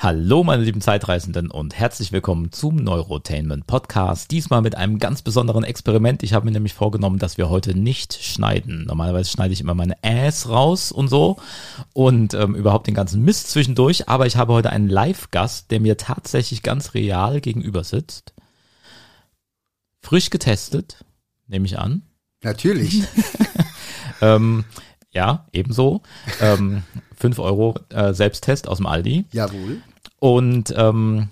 Hallo meine lieben Zeitreisenden und herzlich willkommen zum Neurotainment Podcast. Diesmal mit einem ganz besonderen Experiment. Ich habe mir nämlich vorgenommen, dass wir heute nicht schneiden. Normalerweise schneide ich immer meine Ass raus und so und ähm, überhaupt den ganzen Mist zwischendurch. Aber ich habe heute einen Live-Gast, der mir tatsächlich ganz real gegenüber sitzt. Frisch getestet, nehme ich an. Natürlich. ähm, ja, ebenso. Ähm, 5 Euro äh, Selbsttest aus dem Aldi. Jawohl. Und ähm,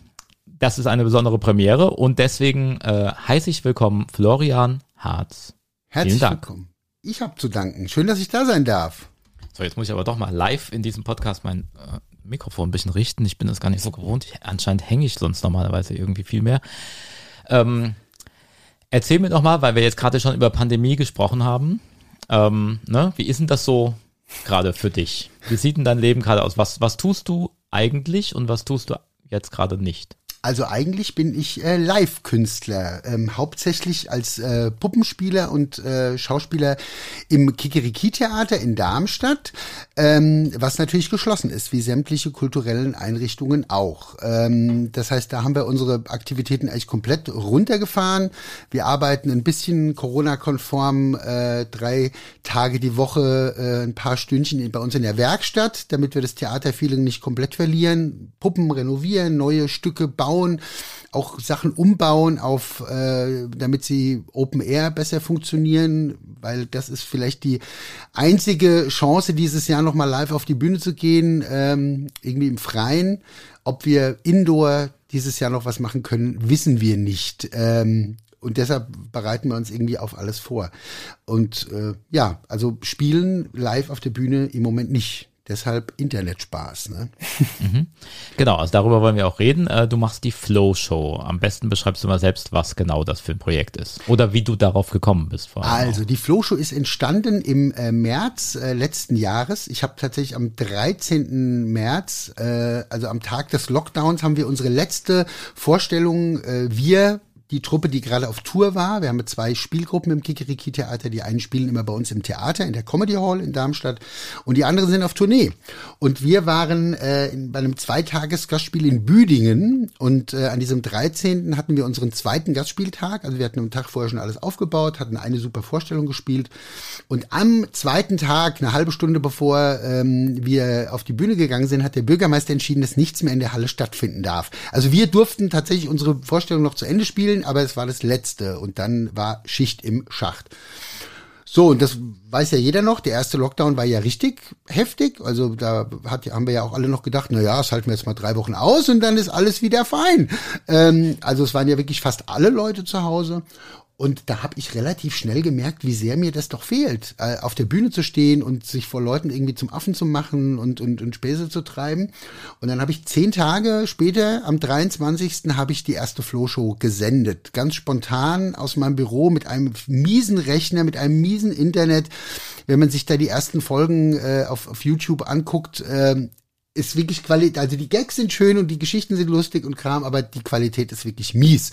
das ist eine besondere Premiere und deswegen äh, heiße ich willkommen Florian Harz. Herzlich Vielen Dank. willkommen. Ich habe zu danken. Schön, dass ich da sein darf. So, jetzt muss ich aber doch mal live in diesem Podcast mein äh, Mikrofon ein bisschen richten. Ich bin das gar nicht so gewohnt. Ich, anscheinend hänge ich sonst normalerweise irgendwie viel mehr. Ähm, erzähl mir doch mal, weil wir jetzt gerade schon über Pandemie gesprochen haben. Ähm, ne? Wie ist denn das so gerade für dich? Wie sieht denn dein Leben gerade aus? Was, was tust du eigentlich und was tust du jetzt gerade nicht? Also eigentlich bin ich äh, Live-Künstler, ähm, hauptsächlich als äh, Puppenspieler und äh, Schauspieler im Kikeriki-Theater in Darmstadt, ähm, was natürlich geschlossen ist, wie sämtliche kulturellen Einrichtungen auch. Ähm, das heißt, da haben wir unsere Aktivitäten eigentlich komplett runtergefahren. Wir arbeiten ein bisschen Corona-konform, äh, drei Tage die Woche, äh, ein paar Stündchen bei uns in der Werkstatt, damit wir das Theaterfeeling nicht komplett verlieren. Puppen renovieren, neue Stücke bauen bauen, auch Sachen umbauen auf, äh, damit sie Open Air besser funktionieren, weil das ist vielleicht die einzige Chance dieses Jahr nochmal live auf die Bühne zu gehen, ähm, irgendwie im Freien. Ob wir Indoor dieses Jahr noch was machen können, wissen wir nicht. Ähm, und deshalb bereiten wir uns irgendwie auf alles vor. Und äh, ja, also spielen live auf der Bühne im Moment nicht. Deshalb Internetspaß. Ne? Mhm. Genau, also darüber wollen wir auch reden. Äh, du machst die Flow Show. Am besten beschreibst du mal selbst, was genau das für ein Projekt ist. Oder wie du darauf gekommen bist. Vor allem also, die Flow Show ist entstanden im äh, März äh, letzten Jahres. Ich habe tatsächlich am 13. März, äh, also am Tag des Lockdowns, haben wir unsere letzte Vorstellung, wir die Truppe, die gerade auf Tour war. Wir haben zwei Spielgruppen im Kikeriki-Theater. Die einen spielen immer bei uns im Theater, in der Comedy Hall in Darmstadt und die anderen sind auf Tournee. Und wir waren äh, in, bei einem Zweitages-Gastspiel in Büdingen und äh, an diesem 13. hatten wir unseren zweiten Gastspieltag. Also wir hatten am Tag vorher schon alles aufgebaut, hatten eine super Vorstellung gespielt und am zweiten Tag, eine halbe Stunde bevor ähm, wir auf die Bühne gegangen sind, hat der Bürgermeister entschieden, dass nichts mehr in der Halle stattfinden darf. Also wir durften tatsächlich unsere Vorstellung noch zu Ende spielen spielen, aber es war das letzte und dann war Schicht im Schacht. So, und das weiß ja jeder noch, der erste Lockdown war ja richtig heftig. Also da hat, haben wir ja auch alle noch gedacht, na ja, das halten wir jetzt mal drei Wochen aus und dann ist alles wieder fein. Ähm, also es waren ja wirklich fast alle Leute zu Hause. Und da habe ich relativ schnell gemerkt, wie sehr mir das doch fehlt, äh, auf der Bühne zu stehen und sich vor Leuten irgendwie zum Affen zu machen und, und, und Späße zu treiben. Und dann habe ich zehn Tage später, am 23. habe ich die erste Flow-Show gesendet. Ganz spontan aus meinem Büro mit einem miesen Rechner, mit einem miesen Internet. Wenn man sich da die ersten Folgen äh, auf, auf YouTube anguckt, äh, ist wirklich Qualität, also die Gags sind schön und die Geschichten sind lustig und Kram, aber die Qualität ist wirklich mies.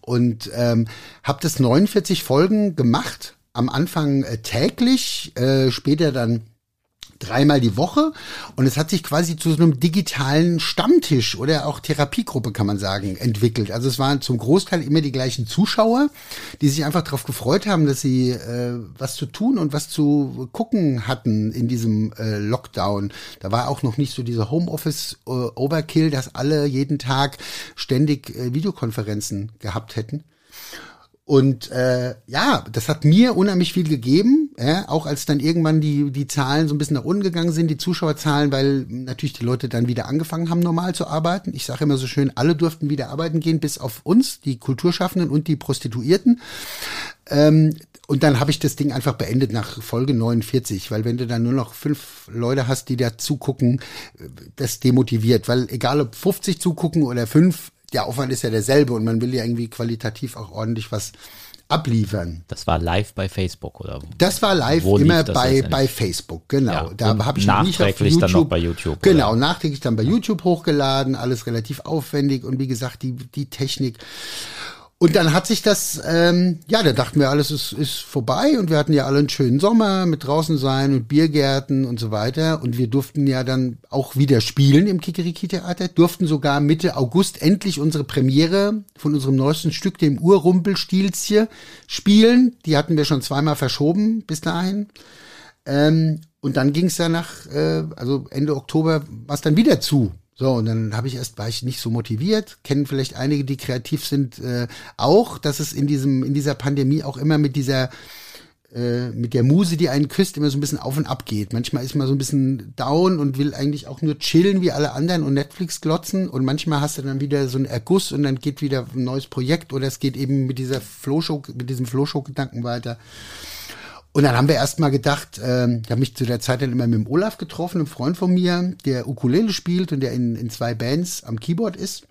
Und ähm, habe das 49 Folgen gemacht, am Anfang äh, täglich, äh, später dann dreimal die Woche und es hat sich quasi zu so einem digitalen Stammtisch oder auch Therapiegruppe kann man sagen entwickelt. Also es waren zum Großteil immer die gleichen Zuschauer, die sich einfach darauf gefreut haben, dass sie äh, was zu tun und was zu gucken hatten in diesem äh, Lockdown. Da war auch noch nicht so dieser Homeoffice äh, Overkill, dass alle jeden Tag ständig äh, Videokonferenzen gehabt hätten. Und äh, ja, das hat mir unheimlich viel gegeben, ja, auch als dann irgendwann die, die Zahlen so ein bisschen nach unten gegangen sind, die Zuschauerzahlen, weil natürlich die Leute dann wieder angefangen haben, normal zu arbeiten. Ich sage immer so schön, alle durften wieder arbeiten gehen, bis auf uns, die Kulturschaffenden und die Prostituierten. Ähm, und dann habe ich das Ding einfach beendet nach Folge 49, weil wenn du dann nur noch fünf Leute hast, die da zugucken, das demotiviert, weil egal ob 50 zugucken oder fünf, der Aufwand ist ja derselbe und man will ja irgendwie qualitativ auch ordentlich was abliefern. Das war live bei Facebook oder? Das war live immer bei bei Facebook, genau. Ja, da habe ich nachträglich nicht auf YouTube, dann noch bei YouTube. Genau, oder? nachträglich dann bei YouTube hochgeladen, alles relativ aufwendig und wie gesagt die die Technik Und dann hat sich das, ähm, ja, da dachten wir, alles ist, ist vorbei und wir hatten ja alle einen schönen Sommer mit draußen sein und Biergärten und so weiter. Und wir durften ja dann auch wieder spielen im Kikeriki-Theater, durften sogar Mitte August endlich unsere Premiere von unserem neuesten Stück, dem Urrumpelstilzchen, spielen. Die hatten wir schon zweimal verschoben bis dahin. Ähm, und dann ging es ja nach, äh, also Ende Oktober war es dann wieder zu. So, und dann habe ich erst, war ich nicht so motiviert, kennen vielleicht einige, die kreativ sind, äh, auch, dass es in diesem, in dieser Pandemie auch immer mit dieser, äh, mit der Muse, die einen küsst, immer so ein bisschen auf und ab geht. Manchmal ist man so ein bisschen down und will eigentlich auch nur chillen wie alle anderen und Netflix glotzen und manchmal hast du dann wieder so einen Erguss und dann geht wieder ein neues Projekt oder es geht eben mit dieser Flow-Show, mit diesem Flow-Show-Gedanken weiter. Und dann haben wir erstmal gedacht, ähm, ich habe mich zu der Zeit dann immer mit dem Olaf getroffen, einem Freund von mir, der Ukulele spielt und der in, in zwei Bands am Keyboard ist.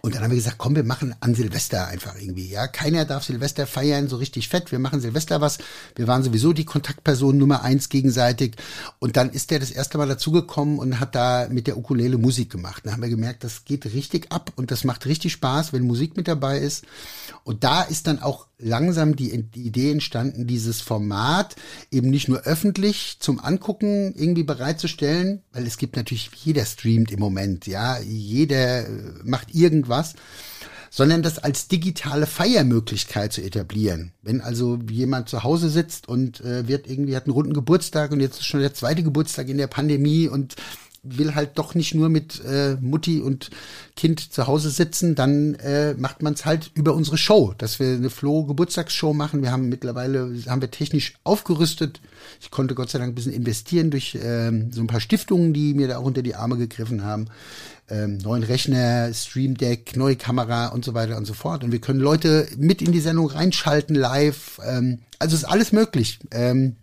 Und dann haben wir gesagt, komm, wir machen an Silvester einfach irgendwie, ja. Keiner darf Silvester feiern, so richtig fett. Wir machen Silvester was. Wir waren sowieso die Kontaktperson Nummer eins gegenseitig. Und dann ist der das erste Mal dazugekommen und hat da mit der Ukulele Musik gemacht. Dann haben wir gemerkt, das geht richtig ab und das macht richtig Spaß, wenn Musik mit dabei ist. Und da ist dann auch langsam die, Idee entstanden, dieses Format eben nicht nur öffentlich zum Angucken irgendwie bereitzustellen, weil es gibt natürlich, jeder streamt im Moment, ja, jeder äh, macht irgendwas, sondern das als digitale Feiermöglichkeit zu etablieren. Wenn also jemand zu Hause sitzt und äh, wird irgendwie hat einen runden Geburtstag und jetzt ist schon der zweite Geburtstag in der Pandemie und will halt doch nicht nur mit äh, Mutti und Kind zu Hause sitzen, dann äh, macht man es halt über unsere Show, dass wir eine Flo Geburtstagsshow machen. Wir haben mittlerweile haben wir technisch aufgerüstet. Ich konnte Gott sei Dank ein bisschen investieren durch ähm, so ein paar Stiftungen, die mir da auch unter die Arme gegriffen haben. Ähm, neuen Rechner, Stream Deck, neue Kamera und so weiter und so fort. Und wir können Leute mit in die Sendung reinschalten live. Ähm, also ist alles möglich. Ähm,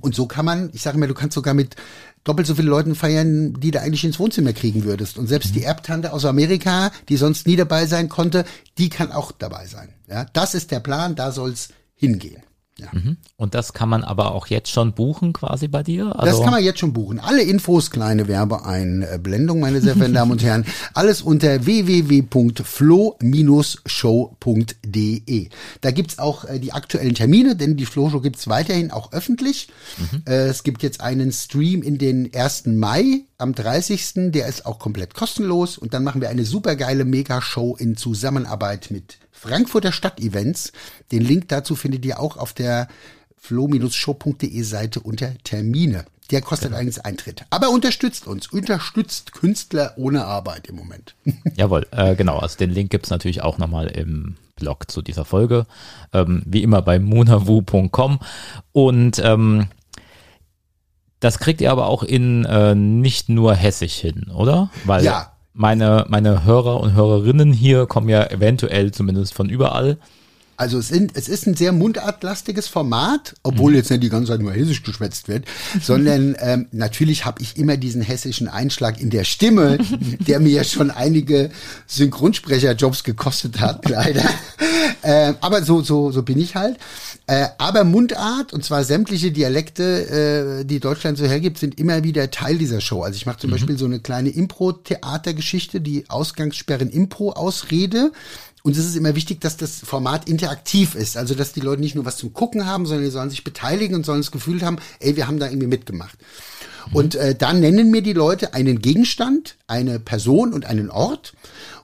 und so kann man, ich sage mal, du kannst sogar mit doppelt so viele Leuten feiern, die du eigentlich ins Wohnzimmer kriegen würdest. Und selbst mhm. die Erbtante aus Amerika, die sonst nie dabei sein konnte, die kann auch dabei sein. Ja, das ist der Plan, da soll's hingehen. Ja. Mhm. Und das kann man aber auch jetzt schon buchen quasi bei dir? Also das kann man jetzt schon buchen. Alle Infos, kleine Werbeeinblendung, meine sehr verehrten Damen und Herren, alles unter www.flo-show.de. Da gibt's auch äh, die aktuellen Termine, denn die Flo-Show gibt's weiterhin auch öffentlich. Mhm. Äh, es gibt jetzt einen Stream in den 1. Mai am 30. Der ist auch komplett kostenlos. Und dann machen wir eine supergeile Mega-Show in Zusammenarbeit mit Frankfurter Stadtevents. Den Link dazu findet ihr auch auf der flo-show.de Seite unter Termine. Der kostet genau. eigentlich Eintritt. Aber unterstützt uns, unterstützt Künstler ohne Arbeit im Moment. Jawohl, äh, genau. Also den Link gibt's natürlich auch nochmal im Blog zu dieser Folge. Ähm, wie immer bei munawu.com. Und ähm, das kriegt ihr aber auch in äh, nicht nur hessisch hin, oder? Weil ja, meine, meine Hörer und Hörerinnen hier kommen ja eventuell zumindest von überall. Also es, sind, es ist ein sehr mundartlastiges Format, obwohl mhm. jetzt nicht die ganze Zeit nur hessisch geschwätzt wird, sondern ähm, natürlich habe ich immer diesen hessischen Einschlag in der Stimme, der mir schon einige Synchronsprecherjobs gekostet hat, leider. äh, aber so, so, so bin ich halt. Äh, aber Mundart, und zwar sämtliche Dialekte, äh, die Deutschland so hergibt, sind immer wieder Teil dieser Show. Also ich mache zum mhm. Beispiel so eine kleine Impro-Theatergeschichte, die Ausgangssperren Impro-Ausrede. Und es ist immer wichtig, dass das Format interaktiv ist. Also, dass die Leute nicht nur was zum Gucken haben, sondern die sollen sich beteiligen und sollen das Gefühl haben, ey, wir haben da irgendwie mitgemacht. Mhm. Und äh, dann nennen mir die Leute einen Gegenstand, eine Person und einen Ort.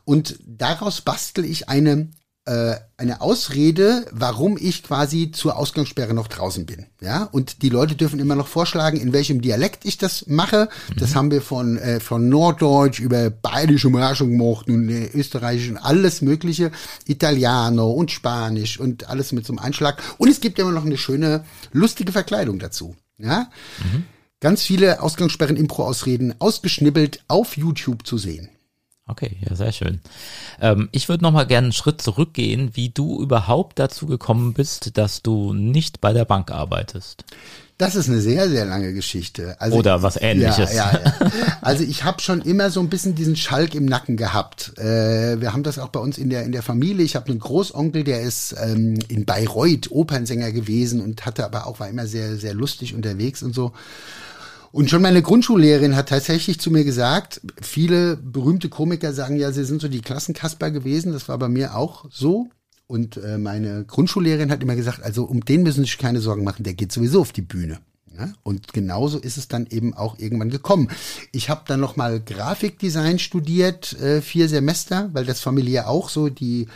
Und daraus bastel ich eine äh, eine Ausrede, warum ich quasi zur Ausgangssperre noch draußen bin. Ja, und die Leute dürfen immer noch vorschlagen, in welchem Dialekt ich das mache. Das mhm. haben wir von äh, von Norddeutsch über bayerische Märchen gemacht und äh, Österreichisch und alles Mögliche, Italiano und Spanisch und alles mit so einem Einschlag. Und es gibt immer noch eine schöne lustige Verkleidung dazu. Ja. Mhm. Ganz viele Ausgangssperren, Impro-Ausreden ausgeschnibbelt auf YouTube zu sehen. Okay, ja, sehr schön. Ähm, ich würde noch mal gerne einen Schritt zurückgehen, wie du überhaupt dazu gekommen bist, dass du nicht bei der Bank arbeitest. Das ist eine sehr, sehr lange Geschichte. Also, Oder was ähnliches. Ja, ja, ja. Also ich habe schon immer so ein bisschen diesen Schalk im Nacken gehabt. Äh, wir haben das auch bei uns in der, in der Familie. Ich habe einen Großonkel, der ist ähm, in Bayreuth Opernsänger gewesen und hatte aber auch, war immer sehr, sehr lustig unterwegs und so. Und schon meine Grundschullehrerin hat tatsächlich zu mir gesagt, viele berühmte Komiker sagen ja, sie sind so die Klassenkasper gewesen. Das war bei mir auch so. Und äh, meine Grundschullehrerin hat immer gesagt, also um den müssen Sie sich keine Sorgen machen, der geht sowieso auf die Bühne. Ja? Und genauso ist es dann eben auch irgendwann gekommen. Ich habe dann noch mal Grafikdesign studiert, äh, vier Semester, weil das familiär auch so die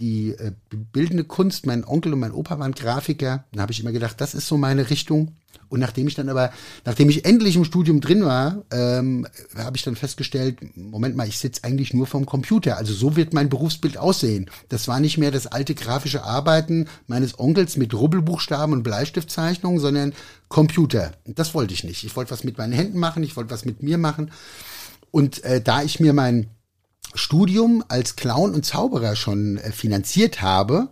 die äh, bildende Kunst, mein Onkel und mein Opa waren Grafiker. Dann habe ich immer gedacht, das ist so meine Richtung. Und nachdem ich dann aber, nachdem ich endlich im Studium drin war, ähm, habe ich dann festgestellt, Moment mal, ich sitze eigentlich nur vom Computer. Also so wird mein Berufsbild aussehen. Das war nicht mehr das alte grafische Arbeiten meines Onkels mit Rubbelbuchstaben und Bleistiftzeichnungen, sondern Computer. Und das wollte ich nicht. Ich wollte was mit meinen Händen machen, ich wollte was mit mir machen. Und äh, da ich mir mein Studium als Clown und Zauberer schon äh, finanziert habe,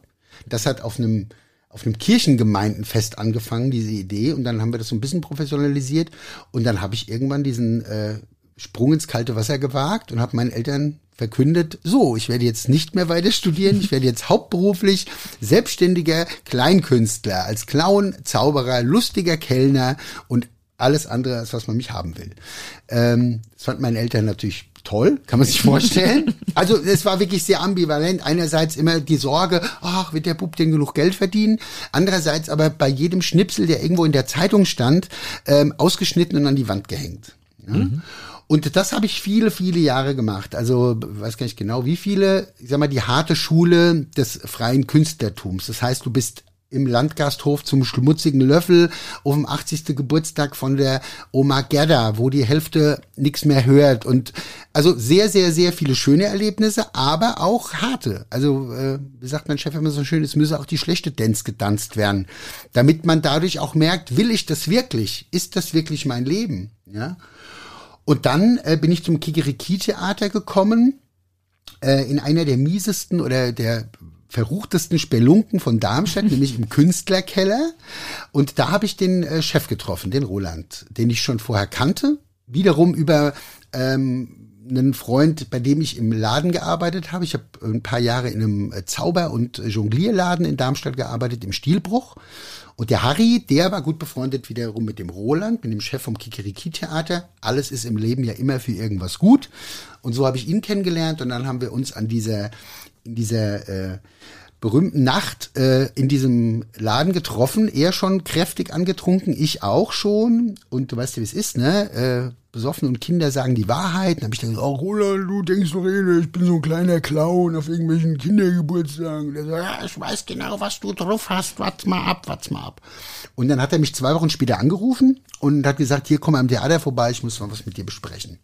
das hat auf einem auf einem Kirchengemeindenfest angefangen, diese Idee, und dann haben wir das so ein bisschen professionalisiert und dann habe ich irgendwann diesen äh, Sprung ins kalte Wasser gewagt und habe meinen Eltern verkündet, so, ich werde jetzt nicht mehr weiter studieren, ich werde jetzt hauptberuflich selbstständiger Kleinkünstler, als Clown, Zauberer, lustiger Kellner und alles andere, als was man mich haben will. Ähm, das fanden meine Eltern natürlich toll, kann man sich vorstellen. also es war wirklich sehr ambivalent. Einerseits immer die Sorge, ach, wird der Bub denn genug Geld verdienen? Andererseits aber bei jedem Schnipsel, der irgendwo in der Zeitung stand, ähm, ausgeschnitten und an die Wand gehängt. Ja? Mhm. Und das habe ich viele, viele Jahre gemacht. Also weiß gar nicht genau, wie viele. Ich sag mal, die harte Schule des freien Künstlertums. Das heißt, du bist im Landgasthof zum schmutzigen Löffel auf dem 80. Geburtstag von der Oma Gerda, wo die Hälfte nichts mehr hört. Und also sehr, sehr, sehr viele schöne Erlebnisse, aber auch harte. Also, äh, wie sagt mein Chef immer so schön, es müsse auch die schlechte Dance getanzt werden. Damit man dadurch auch merkt, will ich das wirklich? Ist das wirklich mein Leben? Ja. Und dann äh, bin ich zum Kikeriki-Theater gekommen äh, in einer der miesesten oder der verruchtesten Spelunken von Darmstadt, nämlich im Künstlerkeller. Und da habe ich den äh, Chef getroffen, den Roland, den ich schon vorher kannte. Wiederum über ähm, einen Freund, bei dem ich im Laden gearbeitet habe. Ich habe ein paar Jahre in einem äh, Zauber- und Jonglierladen in Darmstadt gearbeitet, im Stilbruch. Und der Harry, der war gut befreundet wiederum mit dem Roland, mit dem Chef vom Kikeriki-Theater. Alles ist im Leben ja immer für irgendwas gut. Und so habe ich ihn kennengelernt und dann haben wir uns an dieser in dieser äh, berühmten Nacht äh, in diesem Laden getroffen. Er schon kräftig angetrunken, ich auch schon. Und du weißt ja, wie es ist, ne? Äh, besoffen und Kinder sagen die Wahrheit. Dann habe ich dann gesagt, oh Roland, du denkst doch eh, ich bin so ein kleiner Clown auf irgendwelchen Kindergeburtstagen. Und er sagt, ja, ich weiß genau, was du drauf hast. Warte mal ab, warte mal ab. Und dann hat er mich zwei Wochen später angerufen und hat gesagt, hier komm am Theater vorbei, ich muss mal was mit dir besprechen.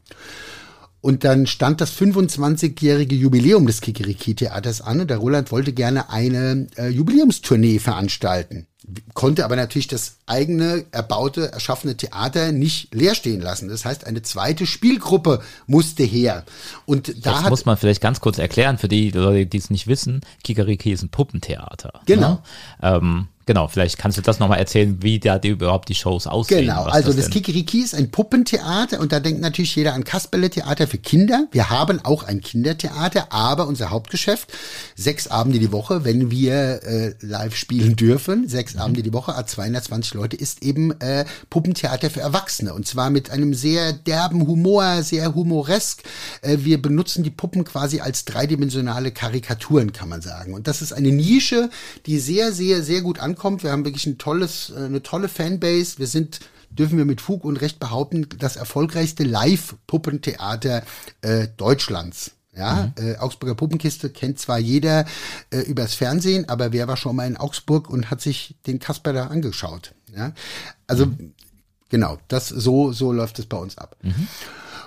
Und dann stand das 25-jährige Jubiläum des Kikiriki-Theaters an und der Roland wollte gerne eine äh, Jubiläumstournee veranstalten. Konnte aber natürlich das eigene, erbaute, erschaffene Theater nicht leer stehen lassen. Das heißt, eine zweite Spielgruppe musste her. Und da das muss man vielleicht ganz kurz erklären für die Leute, die es nicht wissen. Kikariki ist ein Puppentheater. Genau. Ne? Ähm, Genau, vielleicht kannst du das nochmal erzählen, wie da die, überhaupt die Shows aussehen. Genau, also das, das Kikiriki ist ein Puppentheater und da denkt natürlich jeder an Kasperle-Theater für Kinder. Wir haben auch ein Kindertheater, aber unser Hauptgeschäft, sechs Abende die Woche, wenn wir äh, live spielen dürfen, sechs mhm. Abende die Woche, 220 Leute, ist eben äh, Puppentheater für Erwachsene und zwar mit einem sehr derben Humor, sehr humoresk. Äh, wir benutzen die Puppen quasi als dreidimensionale Karikaturen, kann man sagen. Und das ist eine Nische, die sehr, sehr, sehr gut ankommt ankommt. Wir haben wirklich ein tolles, äh, eine tolle Fanbase. Wir sind dürfen wir mit Fug und Recht behaupten, das erfolgreichste Live-Puppentheater äh, Deutschlands. Ja, mhm. äh, Augsburger Puppenkiste kennt zwar jeder äh, übers Fernsehen, aber wer war schon mal in Augsburg und hat sich den Kasper da angeschaut? Ja, also mhm. genau, das so so läuft es bei uns ab. Mhm.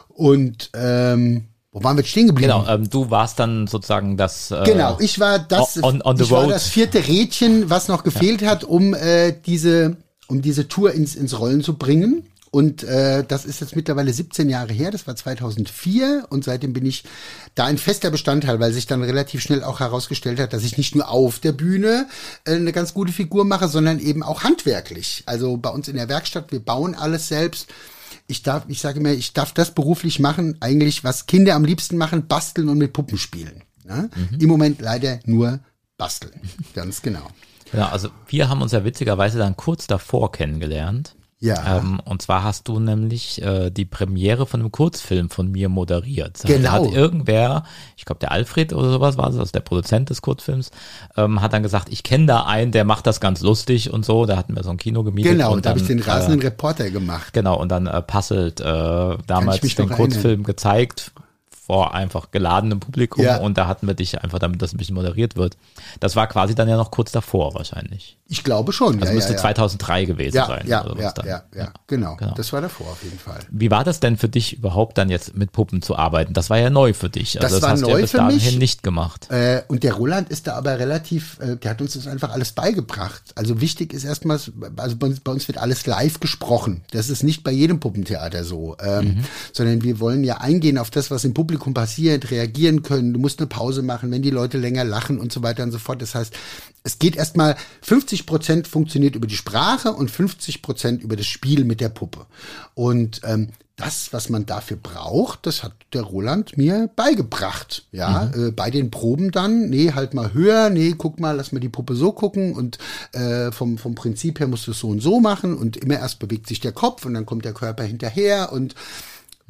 Und ähm, wo waren wir stehen geblieben? Genau, ähm, du warst dann sozusagen das. Äh, genau, ich war das. On, on ich war das vierte Rädchen, was noch gefehlt ja. hat, um äh, diese, um diese Tour ins ins Rollen zu bringen. Und äh, das ist jetzt mittlerweile 17 Jahre her, das war 2004 und seitdem bin ich da ein fester Bestandteil, weil sich dann relativ schnell auch herausgestellt hat, dass ich nicht nur auf der Bühne äh, eine ganz gute Figur mache, sondern eben auch handwerklich. Also bei uns in der Werkstatt, wir bauen alles selbst ich darf, ich sage mir, ich darf das beruflich machen, eigentlich, was Kinder am liebsten machen, basteln und mit Puppen spielen. Ja? Mhm. Im Moment leider nur basteln. Ganz genau. Ja, also wir haben uns ja witzigerweise dann kurz davor kennengelernt. Ja. Ähm, und zwar hast du nämlich äh, die Premiere von einem Kurzfilm von mir moderiert. Genau. Da hat irgendwer, ich glaube der Alfred oder sowas war es, also der Produzent des Kurzfilms, ähm, hat dann gesagt, ich kenne da einen, der macht das ganz lustig und so. Da hatten wir so ein Kino gemietet. Genau, und da habe ich den rasenden äh, Reporter gemacht. Genau, und dann äh, Puzzled äh, damals den noch Kurzfilm gezeigt vor einfach geladenem Publikum Ja. und da hatten wir dich einfach, damit das ein bisschen moderiert wird. Das war quasi dann ja noch kurz davor wahrscheinlich. Ich glaube schon. Also ja, müsste ja, ja. 2003 gewesen sein. ja, ja, ja, ja, genau. genau. Das war davor auf jeden Fall. Wie war das denn für dich überhaupt dann jetzt mit Puppen zu arbeiten? Das war ja neu für dich. Also Das war hast du neu ja bis dahin mich. nicht gemacht. Äh, und der Roland ist da aber relativ, äh, der hat uns das einfach alles beigebracht. Also wichtig ist erstmal, also bei uns, bei uns wird alles live gesprochen. Das ist nicht bei jedem Puppentheater so, ähm, sondern wir wollen ja eingehen auf das, was im Publikum passiert, reagieren können. Du musst eine Pause machen, wenn die Leute länger lachen und so weiter und so fort. Das heißt, es geht erstmal 50 Prozent funktioniert über die Sprache und 50 Prozent über das Spiel mit der Puppe. Und ähm, das, was man dafür braucht, das hat der Roland mir beigebracht. Ja, äh, bei den Proben dann, nee, halt mal höher, nee, guck mal, lass mal die Puppe so gucken und äh, vom, vom Prinzip her musst du es so und so machen und immer erst bewegt sich der Kopf und dann kommt der Körper hinterher und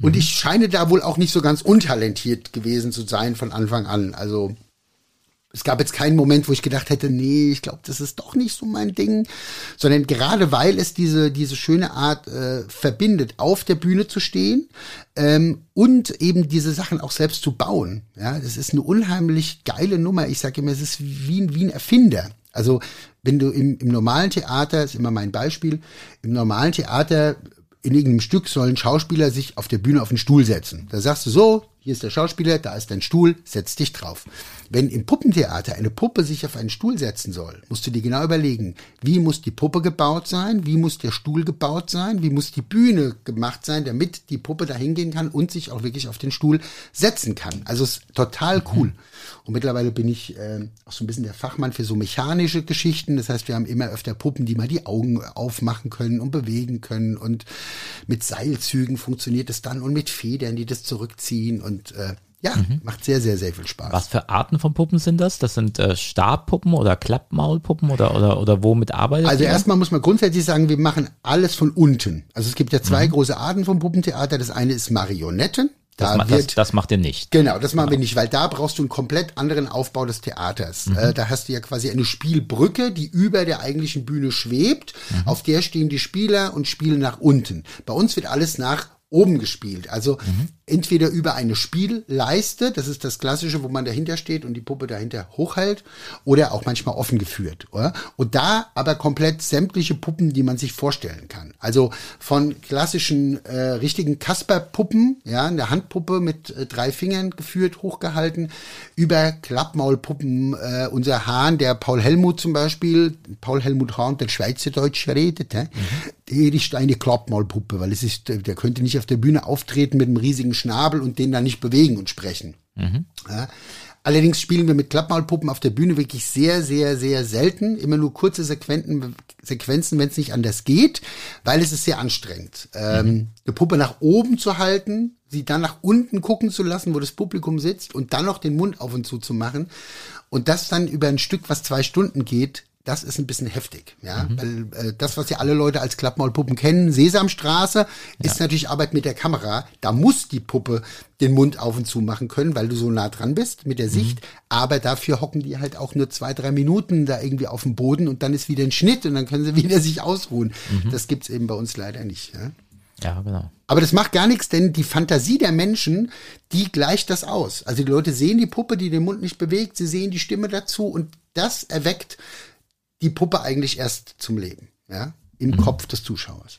und ich scheine da wohl auch nicht so ganz untalentiert gewesen zu sein von Anfang an. Also es gab jetzt keinen Moment, wo ich gedacht hätte, nee, ich glaube, das ist doch nicht so mein Ding, sondern gerade weil es diese diese schöne Art äh, verbindet, auf der Bühne zu stehen ähm, und eben diese Sachen auch selbst zu bauen. Ja, das ist eine unheimlich geile Nummer. Ich sage immer, es ist wie ein, wie ein Erfinder. Also wenn du im, im normalen Theater, ist immer mein Beispiel, im normalen Theater in irgendeinem Stück sollen Schauspieler sich auf der Bühne auf den Stuhl setzen. Da sagst du so, hier ist der Schauspieler, da ist dein Stuhl, setz dich drauf. Wenn im Puppentheater eine Puppe sich auf einen Stuhl setzen soll, musst du dir genau überlegen, wie muss die Puppe gebaut sein, wie muss der Stuhl gebaut sein, wie muss die Bühne gemacht sein, damit die Puppe da hingehen kann und sich auch wirklich auf den Stuhl setzen kann. Also es ist total cool. Und mittlerweile bin ich äh, auch so ein bisschen der Fachmann für so mechanische Geschichten. Das heißt, wir haben immer öfter Puppen, die mal die Augen aufmachen können und bewegen können. Und mit Seilzügen funktioniert es dann und mit Federn, die das zurückziehen. Und äh, ja, macht sehr, sehr, sehr viel Spaß. Was für Arten von Puppen sind das? Das sind äh, Stabpuppen oder Klappmaulpuppen oder, oder, oder womit arbeitet Also erstmal muss man grundsätzlich sagen, wir machen alles von unten. Also es gibt ja zwei große Arten vom Puppentheater. Das eine ist Marionetten. das, Da ma- wird das, das macht ihr nicht. Genau, das machen wir nicht, weil da brauchst du einen komplett anderen Aufbau des Theaters. Äh, da hast du ja quasi eine Spielbrücke, die über der eigentlichen Bühne schwebt. Auf der stehen die Spieler und spielen nach unten. Bei uns wird alles nach oben gespielt. Also entweder über eine Spielleiste, das ist das Klassische, wo man dahinter steht und die Puppe dahinter hochhält, oder auch manchmal offen geführt. Oder? Und da aber komplett sämtliche Puppen, die man sich vorstellen kann. Also von klassischen äh, richtigen Kasper-Puppen, ja, eine Handpuppe mit äh, drei Fingern geführt, hochgehalten, über Klappmaulpuppen, äh, unser Hahn, der Paul Helmut zum Beispiel, Paul Helmut Hahn, der Schweizerdeutsch redet, hä? der ist eine Klappmaulpuppe, weil es ist, der könnte nicht auf der Bühne auftreten mit einem riesigen Schnabel und den dann nicht bewegen und sprechen. Ja. Allerdings spielen wir mit Klappmaulpuppen auf der Bühne wirklich sehr, sehr, sehr selten. Immer nur kurze Sequenzen, Sequenzen, wenn es nicht anders geht, weil es ist sehr anstrengend. Ähm, eine Puppe nach oben zu halten, sie dann nach unten gucken zu lassen, wo das Publikum sitzt und dann noch den Mund auf und zu zu machen und das dann über ein Stück, was zwei Stunden geht, das ist ein bisschen heftig, ja, weil äh, das, was ja alle Leute als Klappmaulpuppen kennen, Sesamstraße, ist natürlich Arbeit mit der Kamera. Da muss die Puppe den Mund auf und zu machen können, weil du so nah dran bist mit der Sicht. Aber dafür hocken die halt auch nur zwei, drei Minuten da irgendwie auf dem Boden und dann ist wieder ein Schnitt und dann können sie wieder sich ausruhen. Das gibt's eben bei uns leider nicht. Ja? Ja, genau. Aber das macht gar nichts, denn die Fantasie der Menschen, die gleicht das aus. Also die Leute sehen die Puppe, die den Mund nicht bewegt, sie sehen die Stimme dazu und das erweckt die Puppe eigentlich erst zum Leben, ja, im Kopf des Zuschauers.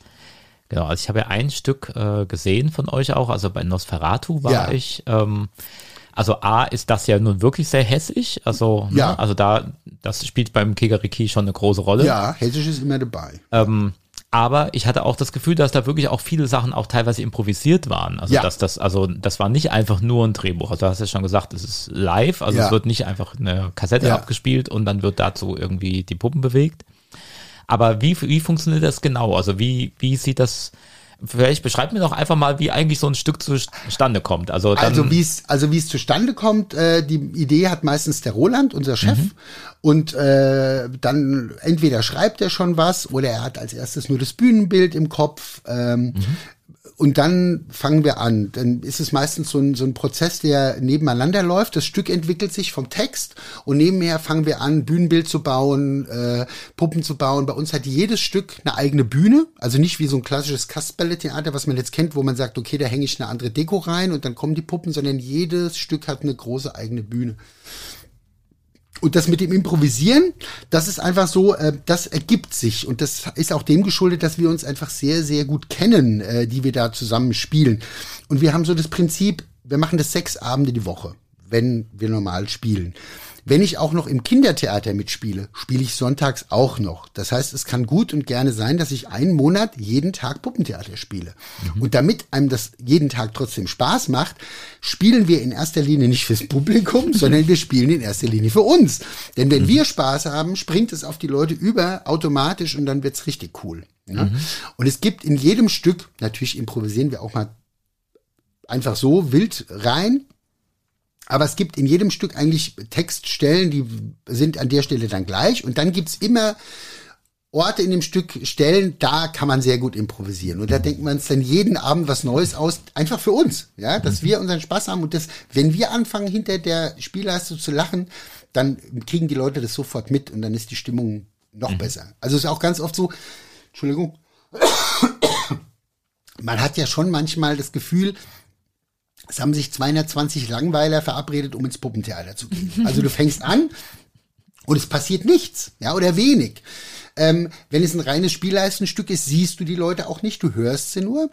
Genau, also ich habe ja ein Stück äh, gesehen von euch auch, also bei Nosferatu war Ja. ich. Ähm, also A ist das ja nun wirklich sehr hessig, also ne, Ja. also da das spielt beim Kigariki schon eine große Rolle. Ja, Hessisch ist immer dabei. Ähm, aber ich hatte auch das Gefühl, dass da wirklich auch viele Sachen auch teilweise improvisiert waren. Also Ja. dass das, also das war nicht einfach nur ein Drehbuch. Also du hast ja schon gesagt, es ist live, also Ja. es wird nicht einfach eine Kassette Ja. abgespielt und dann wird dazu irgendwie die Puppen bewegt. Aber wie, wie funktioniert das genau? Also wie, wie sieht das, vielleicht beschreib mir doch einfach mal, wie eigentlich so ein Stück zustande kommt. Also, also wie es also wie es zustande kommt, äh, die Idee hat meistens der Roland, unser Chef, mhm. und äh, dann entweder schreibt er schon was oder er hat als erstes nur das Bühnenbild im Kopf. Ähm, mhm und dann fangen wir an. Dann ist es meistens so ein, so ein Prozess, der nebeneinander läuft. Das Stück entwickelt sich vom Text und nebenher fangen wir an, Bühnenbild zu bauen, äh, Puppen zu bauen. Bei uns hat jedes Stück eine eigene Bühne. Also nicht wie so ein klassisches Kasperle-Theater, was man jetzt kennt, wo man sagt, okay, da hänge ich eine andere Deko rein und dann kommen die Puppen, sondern jedes Stück hat eine große eigene Bühne. Und das mit dem Improvisieren, das ist einfach so, äh, das ergibt sich. Und das ist auch dem geschuldet, dass wir uns einfach sehr, sehr gut kennen, äh, die wir da zusammen spielen. Und wir haben so das Prinzip, wir machen das sechs Abende die Woche, wenn wir normal spielen. Wenn ich auch noch im Kindertheater mitspiele, spiele ich sonntags auch noch. Das heißt, es kann gut und gerne sein, dass ich einen Monat jeden Tag Puppentheater spiele. Mhm. Und damit einem das jeden Tag trotzdem Spaß macht, spielen wir in erster Linie nicht fürs Publikum, sondern wir spielen in erster Linie für uns. Denn wenn mhm. wir Spaß haben, springt es auf die Leute über automatisch und dann wird's richtig cool. Ja? Mhm. Und es gibt in jedem Stück, natürlich improvisieren wir auch mal einfach so wild rein, aber es gibt in jedem Stück eigentlich Textstellen, die sind an der Stelle dann gleich. Und dann gibt's immer Orte in dem Stück, Stellen, da kann man sehr gut improvisieren. Und da denken wir uns dann jeden Abend was Neues aus, einfach für uns, ja, dass mhm. wir unseren Spaß haben. Und das, wenn wir anfangen, hinter der Spielleistung zu lachen, dann kriegen die Leute das sofort mit und dann ist die Stimmung noch mhm. besser. Also es ist auch ganz oft so, Entschuldigung, man hat ja schon manchmal das Gefühl, es haben sich 220 Langweiler verabredet, um ins Puppentheater zu gehen. Also du fängst an und es passiert nichts, ja, oder wenig. Ähm, wenn es ein reines Spielleistenstück ist, siehst du die Leute auch nicht, du hörst sie nur.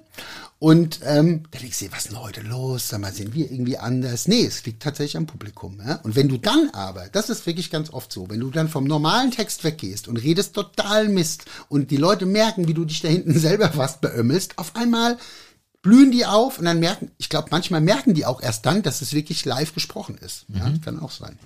Und ähm, da denkst du dir, was ist denn heute los? Sag mal, sind wir irgendwie anders? Nee, es liegt tatsächlich am Publikum. Ja? Und wenn du dann aber, das ist wirklich ganz oft so, wenn du dann vom normalen Text weggehst und redest total Mist und die Leute merken, wie du dich da hinten selber fast beömmelst, auf einmal blühen die auf und dann merken, ich glaube, manchmal merken die auch erst dann, dass es wirklich live gesprochen ist. Ja, mhm. kann auch sein.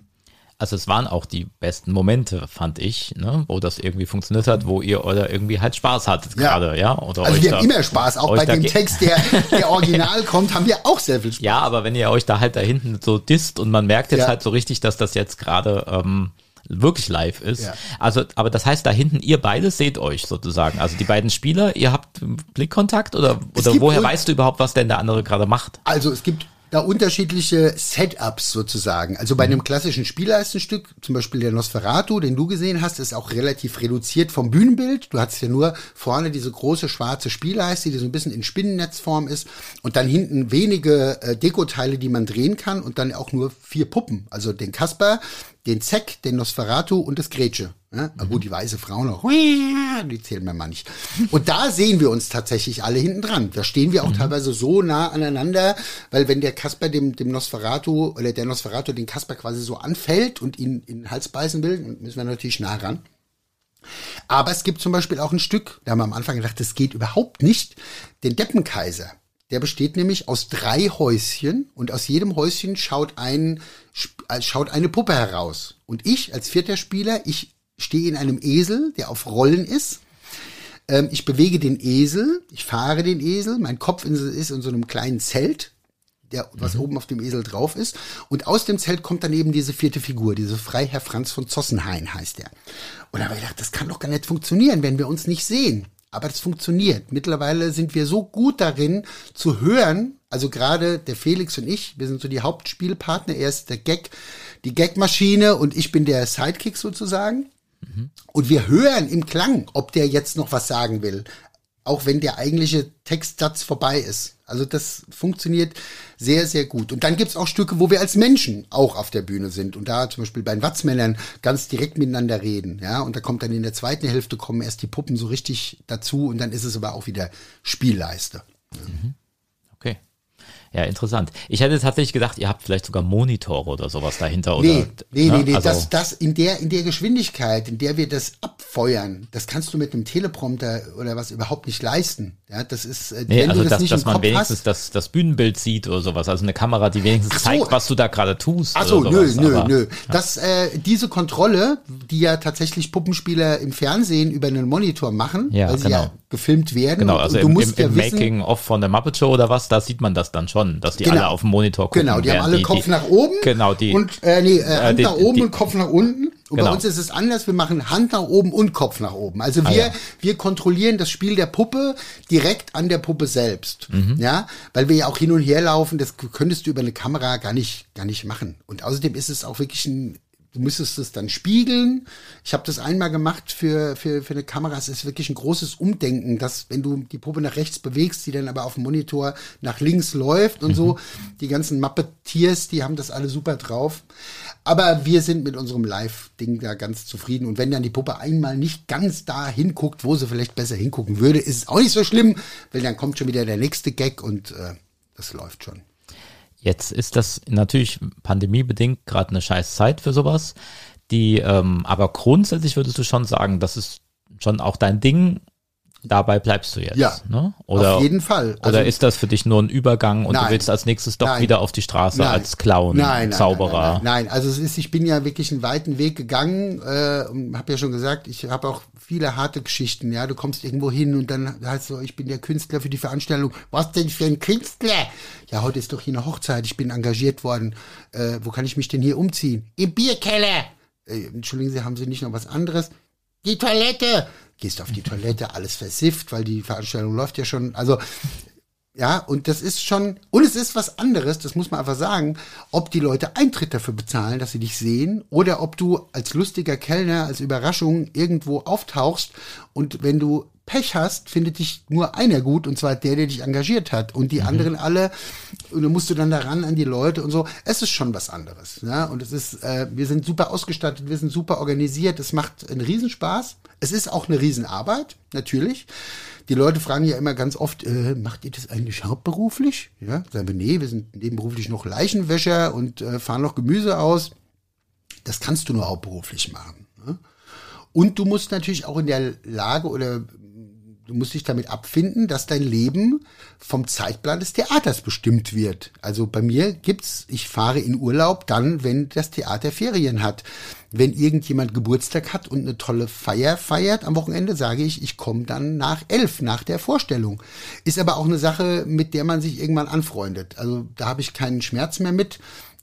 Also es waren auch die besten Momente, fand ich, ne, wo das irgendwie funktioniert hat, wo ihr oder irgendwie halt Spaß hattet ja. gerade, ja. Oder also wir haben immer Spaß, auch bei dem Text, der, der original kommt, haben wir auch sehr viel Spaß. Ja, aber wenn ihr euch da halt da hinten so disst und man merkt jetzt ja. halt so richtig, dass das jetzt gerade ähm, wirklich live ist. Ja. Also, aber das heißt, da hinten, ihr beide seht euch sozusagen. Also die beiden Spieler, ihr habt Blickkontakt oder, oder woher weißt du überhaupt, was denn der andere gerade macht? Also es gibt da unterschiedliche Setups sozusagen. Also bei mhm. einem klassischen Spielleistenstück, zum Beispiel der Nosferatu, den du gesehen hast, ist auch relativ reduziert vom Bühnenbild. Du hast ja nur vorne diese große schwarze Spielleiste, die so ein bisschen in Spinnennetzform ist und dann hinten wenige äh, Dekoteile, die man drehen kann und dann auch nur vier Puppen. Also den Kasper, den Zeck, den Nosferatu und das Grätsche. Ja? Mhm. Gut, die weiße Frau noch, die zählen wir mal nicht. Und da sehen wir uns tatsächlich alle hinten dran. Da stehen wir auch mhm. teilweise so nah aneinander, weil wenn der Kasper dem, dem Nosferatu oder der Nosferatu den Kasper quasi so anfällt und ihn in den Hals beißen will, dann müssen wir natürlich nah ran. Aber es gibt zum Beispiel auch ein Stück, da haben wir am Anfang gedacht, das geht überhaupt nicht, den Deppenkaiser. Der besteht nämlich aus drei Häuschen und aus jedem Häuschen schaut ein, äh, schaut eine Puppe heraus. Und ich als vierter Spieler, ich stehe in einem Esel, der auf Rollen ist. Ähm, ich bewege den Esel, ich fahre den Esel, mein Kopf ist in so einem kleinen Zelt, der, was mhm. oben auf dem Esel drauf ist. Und aus dem Zelt kommt dann eben diese vierte Figur, diese Freiherr Franz von Zossenhain heißt er. Und da habe ich gedacht, das kann doch gar nicht funktionieren, wenn wir uns nicht sehen aber das funktioniert. Mittlerweile sind wir so gut darin zu hören, also gerade der Felix und ich, wir sind so die Hauptspielpartner, er ist der Gag, die Gagmaschine und ich bin der Sidekick sozusagen. Mhm. Und wir hören im Klang, ob der jetzt noch was sagen will auch wenn der eigentliche Textsatz vorbei ist. Also das funktioniert sehr, sehr gut. Und dann gibt's auch Stücke, wo wir als Menschen auch auf der Bühne sind und da zum Beispiel bei den Watzmännern ganz direkt miteinander reden. Ja, und da kommt dann in der zweiten Hälfte kommen erst die Puppen so richtig dazu und dann ist es aber auch wieder Spielleiste. Mhm. Ja, interessant. Ich hätte tatsächlich gedacht, ihr habt vielleicht sogar Monitore oder sowas dahinter. Nee, oder, nee, ne? nee, nee. Also, das, das in der, in der Geschwindigkeit, in der wir das abfeuern, das kannst du mit einem Teleprompter oder was überhaupt nicht leisten. Ja, das ist, äh, nee, wenn also du das dass, nicht dass im man Kopf wenigstens hast. das, das Bühnenbild sieht oder sowas. Also eine Kamera, die wenigstens so. zeigt, was du da gerade tust. Ach so, oder nö, nö, Aber- nö. Das, äh, diese Kontrolle, die ja tatsächlich Puppenspieler im Fernsehen über einen Monitor machen, Ja, weil sie genau. ja gefilmt werden. Genau, also und du im, im, ja im wissen, Making-of von der Muppet Show oder was, da sieht man das dann schon, dass die Genau. alle auf dem Monitor gucken. Genau, die haben alle Kopf die, nach oben. Genau, die- Und, äh, nee, äh, Hand die- nach oben die- und Kopf nach unten. Und Genau. bei uns ist es anders. Wir machen Hand nach oben und Kopf nach oben. Also wir, Ah, ja. wir kontrollieren das Spiel der Puppe direkt an der Puppe selbst. Mhm. Ja, weil wir ja auch hin und her laufen. Das könntest du über eine Kamera gar nicht, gar nicht machen. Und außerdem ist es auch wirklich ein, Du müsstest es dann spiegeln. Ich habe das einmal gemacht für, für, für eine Kamera. Es ist wirklich ein großes Umdenken, dass wenn du die Puppe nach rechts bewegst, die dann aber auf dem Monitor nach links läuft und so. Die ganzen Muppeteers, die haben das alle super drauf. Aber wir sind mit unserem Live-Ding da ganz zufrieden. Und wenn dann die Puppe einmal nicht ganz da hinguckt, wo sie vielleicht besser hingucken würde, ist es auch nicht so schlimm, weil dann kommt schon wieder der nächste Gag und äh, das läuft schon. Jetzt ist das natürlich pandemiebedingt gerade eine scheiß Zeit für sowas. Die, ähm, aber grundsätzlich würdest du schon sagen, das ist schon auch dein Ding. Dabei bleibst du jetzt. Ja, ne? Oder, auf jeden Fall. oder Also- ist das für dich nur ein Übergang und Nein. du willst als nächstes doch Nein. wieder auf die Straße als Clown, nein, nein, Zauberer? Nein, nein, nein. also es ist, ich bin ja wirklich einen weiten Weg gegangen äh, und habe ja schon gesagt, ich habe auch viele harte Geschichten. Ja, du kommst irgendwo hin und dann heißt so, ich bin der Künstler für die Veranstaltung. Was denn für ein Künstler? Ja, heute ist doch hier eine Hochzeit. Ich bin engagiert worden. Äh, wo kann ich mich denn hier umziehen? Im Bierkeller. Äh, entschuldigen Sie, haben Sie nicht noch was anderes? Die Toilette. Gehst auf die Toilette, alles versifft, weil die Veranstaltung läuft ja schon. Also ja, und das ist schon, und es ist was anderes, das muss man einfach sagen, ob die Leute Eintritt dafür bezahlen, dass sie dich sehen, oder ob du als lustiger Kellner, als Überraschung irgendwo auftauchst und wenn du Pech hast, findet dich nur einer gut, und zwar der, der dich engagiert hat. Und die anderen alle, und dann musst du dann daran an die Leute und so. Es ist schon was anderes. Ja? Und es ist, äh, wir sind super ausgestattet, wir sind super organisiert, es macht einen Riesenspaß. Es ist auch eine Riesenarbeit, natürlich. Die Leute fragen ja immer ganz oft, äh, macht ihr das eigentlich hauptberuflich? Ja, sagen wir, nee, wir sind nebenberuflich noch Leichenwäscher und äh, fahren noch Gemüse aus. Das kannst du nur hauptberuflich machen. Ne? Und du musst natürlich auch in der Lage oder du musst dich damit abfinden, dass dein Leben vom Zeitplan des Theaters bestimmt wird. Also bei mir gibt's, ich fahre in Urlaub dann, wenn das Theater Ferien hat. Wenn irgendjemand Geburtstag hat und eine tolle Feier feiert am Wochenende, sage ich, ich komme dann nach elf, nach der Vorstellung. Ist aber auch eine Sache, mit der man sich irgendwann anfreundet. Also da habe ich keinen Schmerz mehr mit.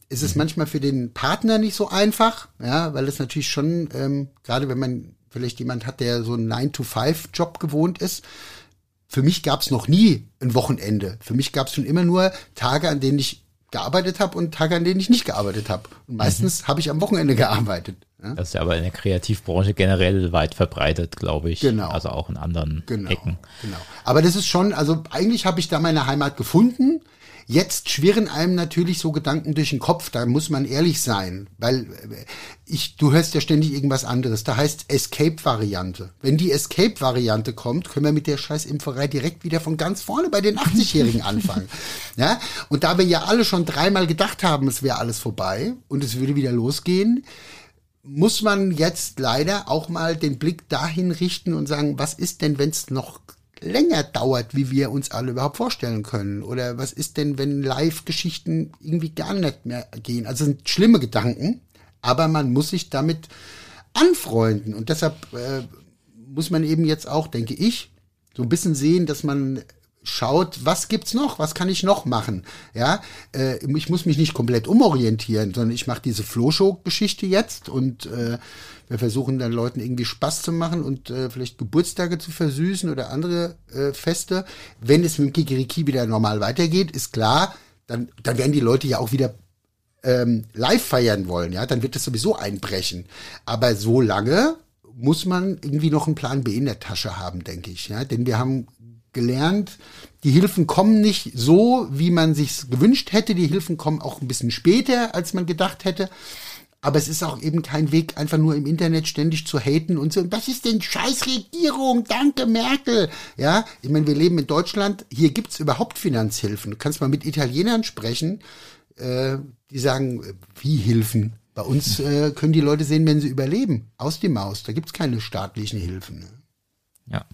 Es ist manchmal für den Partner nicht so einfach, ja, weil es natürlich schon, ähm, gerade wenn man vielleicht jemand hat, der so einen 9-to-5-Job gewohnt ist, für mich gab es noch nie ein Wochenende. Für mich gab es schon immer nur Tage, an denen ich gearbeitet habe und Tage, an denen ich nicht gearbeitet habe. Und meistens habe ich am Wochenende gearbeitet. Ja? Das ist ja aber in der Kreativbranche generell weit verbreitet, glaube ich. Genau. Also auch in anderen Genau, Ecken. genau. Aber das ist schon, also eigentlich habe ich da meine Heimat gefunden. Jetzt schwirren einem natürlich so Gedanken durch den Kopf, da muss man ehrlich sein, weil äh, ich, du hörst ja ständig irgendwas anderes. Da heißt Escape-Variante. Wenn die Escape-Variante kommt, können wir mit der Scheißimpferei direkt wieder von ganz vorne bei den 80-Jährigen anfangen. Ja? Und da wir ja alle schon dreimal gedacht haben, es wäre alles vorbei und es würde wieder losgehen, muss man jetzt leider auch mal den Blick dahin richten und sagen, was ist denn, wenn es noch länger dauert, wie wir uns alle überhaupt vorstellen können? Oder was ist denn, wenn Live-Geschichten irgendwie gar nicht mehr gehen? Also sind schlimme Gedanken, aber man muss sich damit anfreunden. Und deshalb äh, muss man eben jetzt auch, denke ich, so ein bisschen sehen, dass man schaut, was gibt's noch, was kann ich noch machen, ja, äh, ich muss mich nicht komplett umorientieren, sondern ich mache diese Flow-Show-Geschichte jetzt und äh, wir versuchen dann Leuten irgendwie Spaß zu machen und äh, vielleicht Geburtstage zu versüßen oder andere äh, Feste. Wenn es mit dem Kikiriki wieder normal weitergeht, ist klar, dann, dann werden die Leute ja auch wieder ähm, live feiern wollen, ja, dann wird das sowieso einbrechen. Aber so lange muss man irgendwie noch einen Plan B in der Tasche haben, denke ich, ja, denn wir haben gelernt, die Hilfen kommen nicht so, wie man sich gewünscht hätte. Die Hilfen kommen auch ein bisschen später, als man gedacht hätte. Aber es ist auch eben kein Weg, einfach nur im Internet ständig zu haten und so, was ist denn scheiß Regierung? Danke, Merkel. Ja, ich meine, wir leben in Deutschland, hier gibt's überhaupt Finanzhilfen. Du kannst mal mit Italienern sprechen, äh, die sagen, wie Hilfen? Bei uns äh, können die Leute sehen, wenn sie überleben. Aus die Maus. Da gibt's keine staatlichen Hilfen. Ja.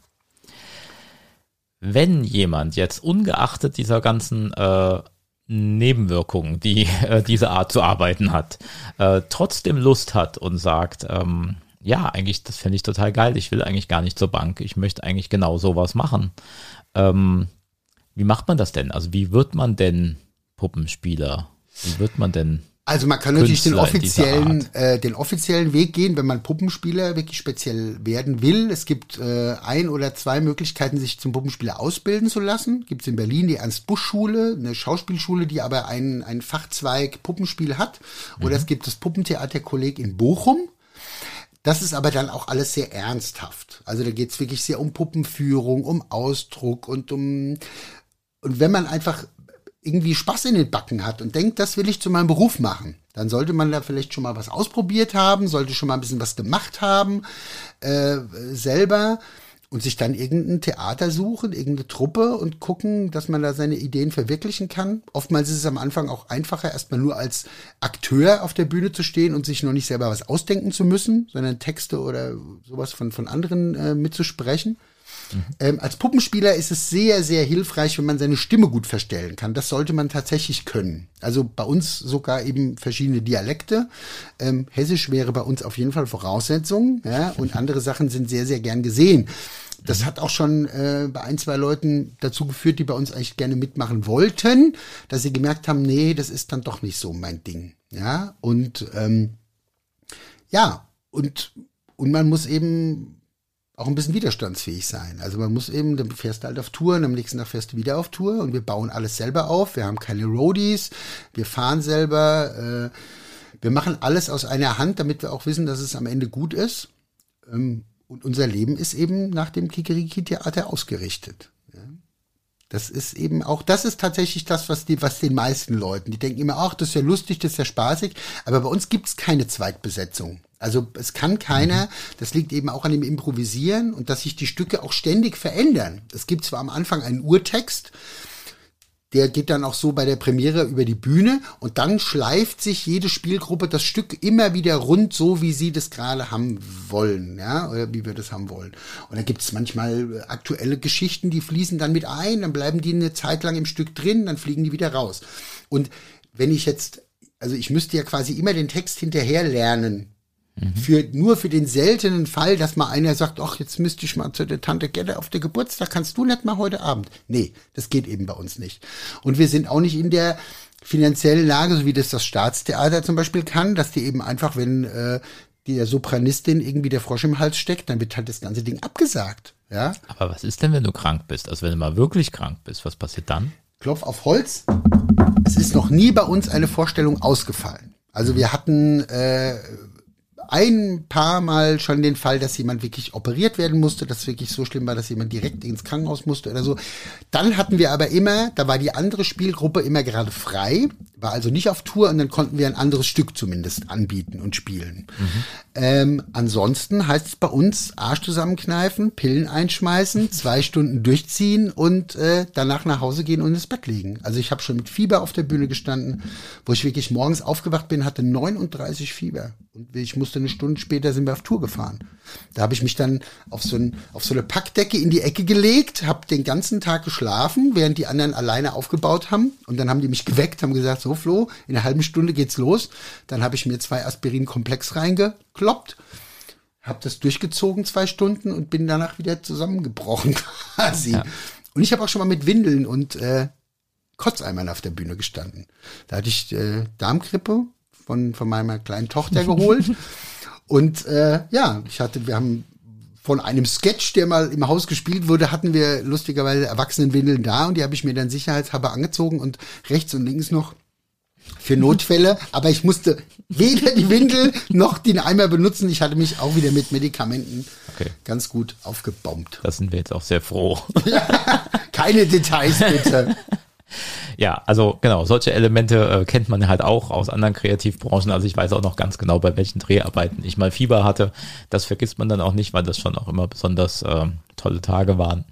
Wenn jemand jetzt ungeachtet dieser ganzen äh, Nebenwirkungen, die äh, diese Art zu arbeiten hat, äh, trotzdem Lust hat und sagt, ähm, ja, eigentlich, das fände ich total geil, ich will eigentlich gar nicht zur Bank, ich möchte eigentlich genau sowas machen. Ähm, wie macht man das denn? Also wie wird man denn Puppenspieler? Wie wird man denn also man kann natürlich den offiziellen, äh, den offiziellen Weg gehen, wenn man Puppenspieler wirklich speziell werden will. Es gibt äh, ein oder zwei Möglichkeiten, sich zum Puppenspieler ausbilden zu lassen. Gibt es in Berlin die Ernst-Busch-Schule, eine Schauspielschule, die aber einen, einen Fachzweig Puppenspiel hat. Oder mhm. es gibt das Puppentheaterkolleg in Bochum. Das ist aber dann auch alles sehr ernsthaft. Also da geht es wirklich sehr um Puppenführung, um Ausdruck und um und wenn man einfach irgendwie Spaß in den Backen hat und denkt, das will ich zu meinem Beruf machen, dann sollte man da vielleicht schon mal was ausprobiert haben, sollte schon mal ein bisschen was gemacht haben äh, selber und sich dann irgendein Theater suchen, irgendeine Truppe und gucken, dass man da seine Ideen verwirklichen kann. Oftmals ist es am Anfang auch einfacher, erstmal nur als Akteur auf der Bühne zu stehen und sich noch nicht selber was ausdenken zu müssen, sondern Texte oder sowas von, von anderen äh, mitzusprechen. Mhm. Ähm, als Puppenspieler ist es sehr, sehr hilfreich, wenn man seine Stimme gut verstellen kann. Das sollte man tatsächlich können. Also bei uns sogar eben verschiedene Dialekte. Ähm, Hessisch wäre bei uns auf jeden Fall Voraussetzung. Ja, und andere Sachen sind sehr, sehr gern gesehen. Das hat auch schon äh, bei ein, zwei Leuten dazu geführt, die bei uns eigentlich gerne mitmachen wollten, dass sie gemerkt haben, nee, das ist dann doch nicht so mein Ding. Ja, und ähm, ja, und, und man muss eben auch ein bisschen widerstandsfähig sein. Also man muss eben, dann fährst du halt auf Tour und am nächsten Tag fährst du wieder auf Tour und wir bauen alles selber auf. Wir haben keine Roadies, wir fahren selber, äh, wir machen alles aus einer Hand, damit wir auch wissen, dass es am Ende gut ist. Ähm, und unser Leben ist eben nach dem Kikeriki-Theater ausgerichtet. Das ist eben auch, das ist tatsächlich das, was die, was den meisten Leuten, die denken immer, ach, das ist ja lustig, das ist ja spaßig, aber bei uns gibt's keine Zweitbesetzung. Also es kann keiner, mhm. das liegt eben auch an dem Improvisieren und dass sich die Stücke auch ständig verändern. Es gibt zwar am Anfang einen Urtext, der geht dann auch so bei der Premiere über die Bühne und dann schleift sich jede Spielgruppe das Stück immer wieder rund, so wie sie das gerade haben wollen, ja, oder wie wir das haben wollen. Und dann gibt es manchmal aktuelle Geschichten, die fließen dann mit ein, dann bleiben die eine Zeit lang im Stück drin, dann fliegen die wieder raus. Und wenn ich jetzt, also ich müsste ja quasi immer den Text hinterher lernen, Mhm. Für, nur für den seltenen Fall, dass mal einer sagt, ach, jetzt müsste ich mal zu der Tante Gelle auf der Geburtstag, kannst du nicht mal heute Abend? Nee, das geht eben bei uns nicht. Und wir sind auch nicht in der finanziellen Lage, so wie das das Staatstheater zum Beispiel kann, dass die eben einfach, wenn äh, der Sopranistin irgendwie der Frosch im Hals steckt, dann wird halt das ganze Ding abgesagt. Ja? Aber was ist denn, wenn du krank bist? Also wenn du mal wirklich krank bist, was passiert dann? Klopf auf Holz. Es ist noch nie bei uns eine Vorstellung ausgefallen. Also wir hatten äh, ein paar Mal schon den Fall, dass jemand wirklich operiert werden musste, dass wirklich so schlimm war, dass jemand direkt ins Krankenhaus musste oder so. Dann hatten wir aber immer, da war die andere Spielgruppe immer gerade frei, war also nicht auf Tour und dann konnten wir ein anderes Stück zumindest anbieten und spielen. Mhm. Ähm, ansonsten heißt es bei uns Arsch zusammenkneifen, Pillen einschmeißen, zwei Stunden durchziehen und äh, danach nach Hause gehen und ins Bett legen. Also ich habe schon mit Fieber auf der Bühne gestanden, wo ich wirklich morgens aufgewacht bin, hatte 39 Fieber. Und ich musste eine Stunde später sind wir auf Tour gefahren. Da habe ich mich dann auf so, ein, auf so eine Packdecke in die Ecke gelegt, habe den ganzen Tag geschlafen, während die anderen alleine aufgebaut haben. Und dann haben die mich geweckt, haben gesagt, so Flo, in einer halben Stunde geht's los. Dann habe ich mir zwei Aspirin-Komplex reingekloppt, habe das durchgezogen zwei Stunden und bin danach wieder zusammengebrochen quasi. Ja. Und ich habe auch schon mal mit Windeln und äh, Kotzeimern auf der Bühne gestanden. Da hatte ich äh, Darmgrippe von, von meiner kleinen Tochter geholt. Und äh, ja, ich hatte, wir haben von einem Sketch, der mal im Haus gespielt wurde, hatten wir lustigerweise Erwachsenenwindeln da und die habe ich mir dann sicherheitshalber angezogen und rechts und links noch für Notfälle, aber ich musste weder die Windel noch den Eimer benutzen. Ich hatte mich auch wieder mit Medikamenten okay. ganz gut aufgebombt. Da sind wir jetzt auch sehr froh. keine Details bitte. Ja, also genau, solche Elemente äh, kennt man halt auch aus anderen Kreativbranchen. Also ich weiß auch noch ganz genau, bei welchen Dreharbeiten ich mal Fieber hatte. Das vergisst man dann auch nicht, weil das schon auch immer besonders äh, tolle Tage waren.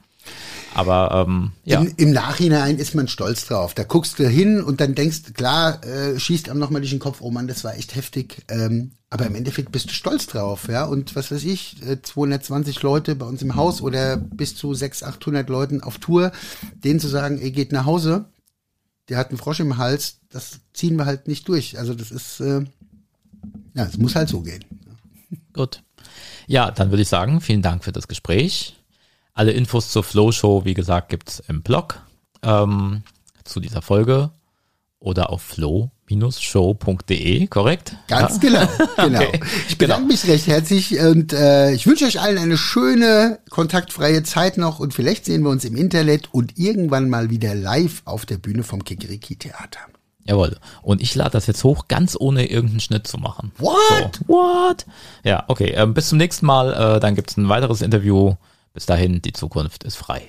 Aber ähm, ja. Im, Im, Nachhinein ist man stolz drauf. Da guckst du hin und dann denkst, klar, äh, schießt einem nochmal durch den Kopf, oh Mann, das war echt heftig. Ähm, aber im Endeffekt bist du stolz drauf, ja. Und was weiß ich, 220 äh, Leute bei uns im Haus oder bis zu 600, 800 Leuten auf Tour, denen zu sagen, ey, geht nach Hause, der hat einen Frosch im Hals, das ziehen wir halt nicht durch. Also das ist, äh, ja, es muss halt so gehen. Gut. Ja, dann würde ich sagen, vielen Dank für das Gespräch. Alle Infos zur Flow Show, wie gesagt, gibt's im Blog ähm, zu dieser Folge oder auf flow-show.de, korrekt? Ganz genau, genau. Okay. Ich bedanke genau. mich recht herzlich und äh, ich wünsche euch allen eine schöne, kontaktfreie Zeit noch und vielleicht sehen wir uns im Internet und irgendwann mal wieder live auf der Bühne vom Kikeriki Theater. Jawohl. Und ich lade das jetzt hoch, ganz ohne irgendeinen Schnitt zu machen. What? So. What? Ja, okay. Ähm, bis zum nächsten Mal. Äh, dann gibt's ein weiteres Interview bis dahin, die Zukunft ist frei.